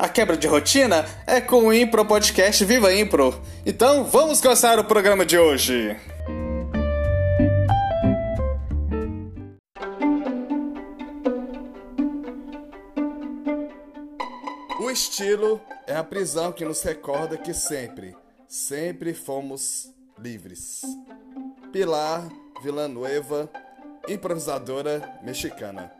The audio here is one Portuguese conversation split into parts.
A quebra de rotina é com o Impro Podcast Viva Impro. Então vamos começar o programa de hoje. O estilo é a prisão que nos recorda que sempre, sempre fomos livres. Pilar Villanueva, improvisadora mexicana.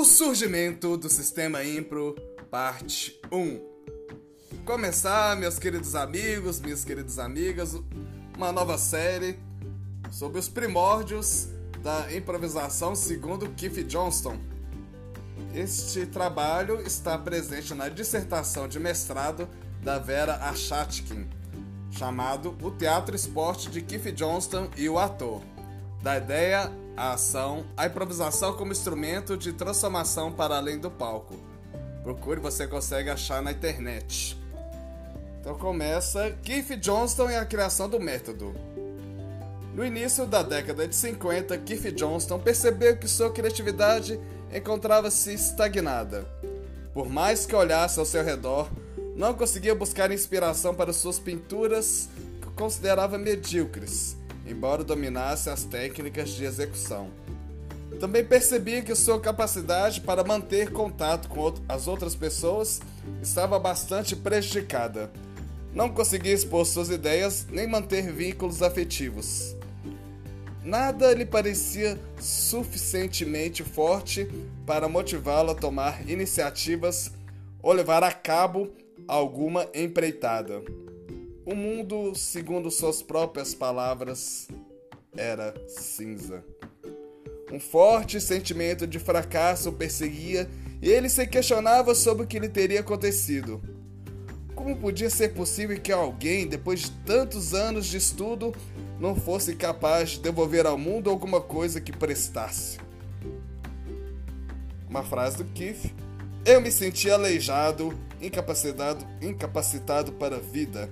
O surgimento do sistema Impro, parte 1. Começar, meus queridos amigos, minhas queridas amigas, uma nova série sobre os primórdios da improvisação segundo Keith Johnston. Este trabalho está presente na dissertação de mestrado da Vera Achatkin, chamado O Teatro Esporte de Keith Johnston e o Ator. Da ideia a ação, a improvisação como instrumento de transformação para além do palco. Procure, você consegue achar na internet. Então começa Keith Johnston e a criação do método. No início da década de 50, Keith Johnston percebeu que sua criatividade encontrava-se estagnada. Por mais que olhasse ao seu redor, não conseguia buscar inspiração para suas pinturas que considerava medíocres embora dominasse as técnicas de execução. Também percebi que sua capacidade para manter contato com as outras pessoas estava bastante prejudicada. Não conseguia expor suas ideias nem manter vínculos afetivos. Nada lhe parecia suficientemente forte para motivá-lo a tomar iniciativas ou levar a cabo alguma empreitada. O mundo, segundo suas próprias palavras, era cinza. Um forte sentimento de fracasso o perseguia e ele se questionava sobre o que lhe teria acontecido. Como podia ser possível que alguém, depois de tantos anos de estudo, não fosse capaz de devolver ao mundo alguma coisa que prestasse? Uma frase do Keith. Eu me senti aleijado, incapacitado, incapacitado para a vida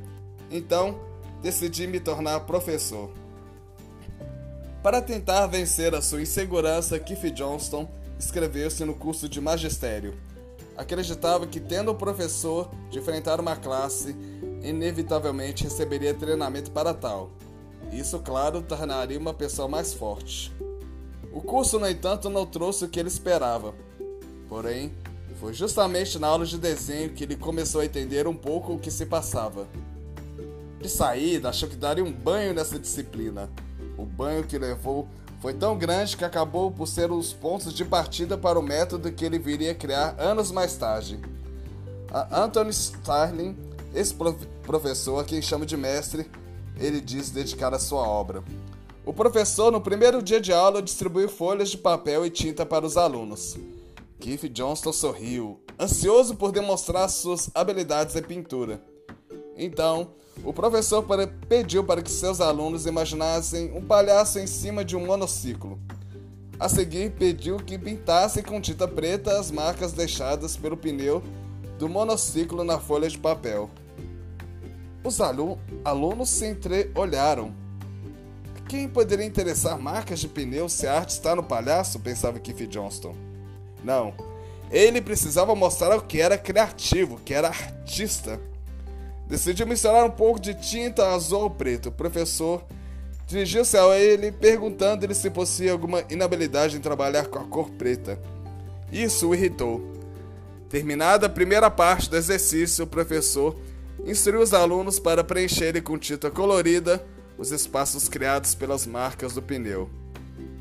então, decidi me tornar professor. Para tentar vencer a sua insegurança, Keith Johnston inscreveu-se no curso de magistério. Acreditava que, tendo o professor de enfrentar uma classe, inevitavelmente receberia treinamento para tal. Isso, claro, tornaria uma pessoa mais forte. O curso, no entanto, não trouxe o que ele esperava. Porém, foi justamente na aula de desenho que ele começou a entender um pouco o que se passava. De saída, achou que daria um banho nessa disciplina. O banho que levou foi tão grande que acabou por ser os pontos de partida para o método que ele viria criar anos mais tarde. A Anthony Starling, esse professor, a quem chama de mestre, ele diz dedicar a sua obra. O professor, no primeiro dia de aula, distribuiu folhas de papel e tinta para os alunos. Keith Johnston sorriu, ansioso por demonstrar suas habilidades em pintura. Então, o professor pediu para que seus alunos imaginassem um palhaço em cima de um monociclo. A seguir, pediu que pintassem com tinta preta as marcas deixadas pelo pneu do monociclo na folha de papel. Os alunos se entreolharam. Quem poderia interessar marcas de pneu se a arte está no palhaço? pensava Keith Johnston. Não, ele precisava mostrar o que era criativo, que era artista. Decidiu misturar um pouco de tinta azul ao preto. O professor dirigiu-se a ele perguntando-lhe se possuía alguma inabilidade em trabalhar com a cor preta. Isso o irritou. Terminada a primeira parte do exercício, o professor instruiu os alunos para preencherem com tinta colorida os espaços criados pelas marcas do pneu.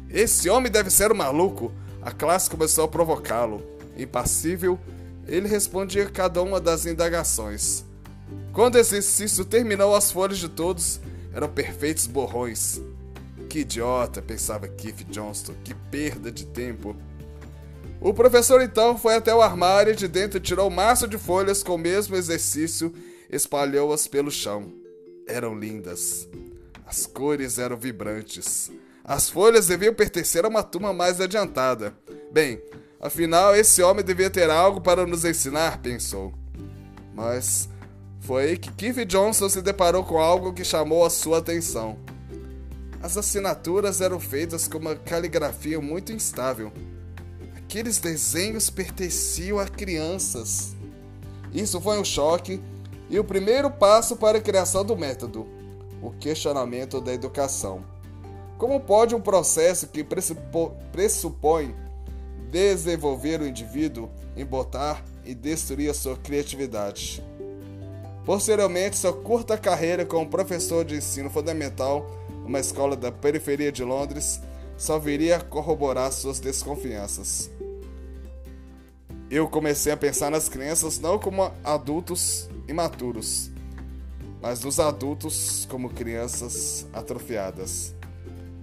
Esse homem deve ser um maluco! A classe começou a provocá-lo. Impassível, ele respondia cada uma das indagações. Quando o exercício terminou as folhas de todos, eram perfeitos borrões. Que idiota, pensava Keith Johnston, que perda de tempo. O professor então foi até o armário e de dentro tirou um maço de folhas com o mesmo exercício espalhou-as pelo chão. Eram lindas. As cores eram vibrantes. As folhas deviam pertencer a uma turma mais adiantada. Bem, afinal, esse homem devia ter algo para nos ensinar, pensou. Mas foi aí que Keith Johnson se deparou com algo que chamou a sua atenção. As assinaturas eram feitas com uma caligrafia muito instável. Aqueles desenhos pertenciam a crianças. Isso foi um choque e o primeiro passo para a criação do método, o questionamento da educação. Como pode um processo que pressupõe desenvolver o indivíduo embotar e destruir a sua criatividade? Posteriormente, sua curta carreira como professor de ensino fundamental, numa escola da periferia de Londres, só viria a corroborar suas desconfianças. Eu comecei a pensar nas crianças não como adultos imaturos, mas nos adultos como crianças atrofiadas.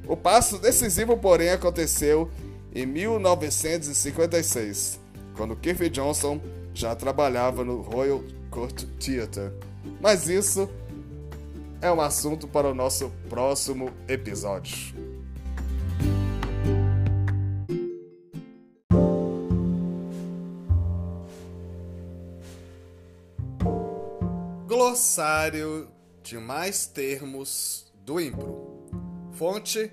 O passo decisivo, porém, aconteceu em 1956, quando Keith Johnson já trabalhava no Royal Court Theatre. Mas isso é um assunto para o nosso próximo episódio. Glossário de mais termos do Impro. Fonte: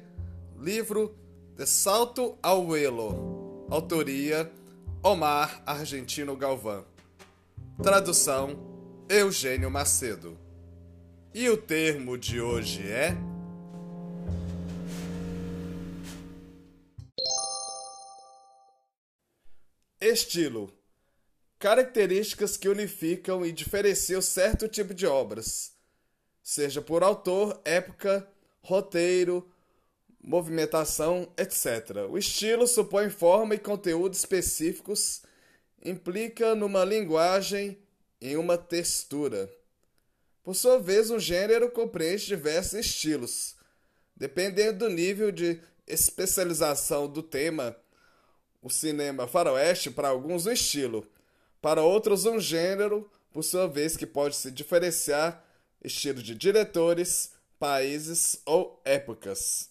livro De Salto ao Elo. Autoria: Omar Argentino Galvão. Tradução: Eugênio Macedo. E o termo de hoje é. Estilo características que unificam e diferenciam certo tipo de obras, seja por autor, época, roteiro, movimentação, etc. O estilo supõe forma e conteúdo específicos, implica numa linguagem e uma textura. Por sua vez, um gênero compreende diversos estilos. Dependendo do nível de especialização do tema, o cinema faroeste para alguns o estilo, para outros, um gênero, por sua vez, que pode se diferenciar estilo de diretores, países ou épocas.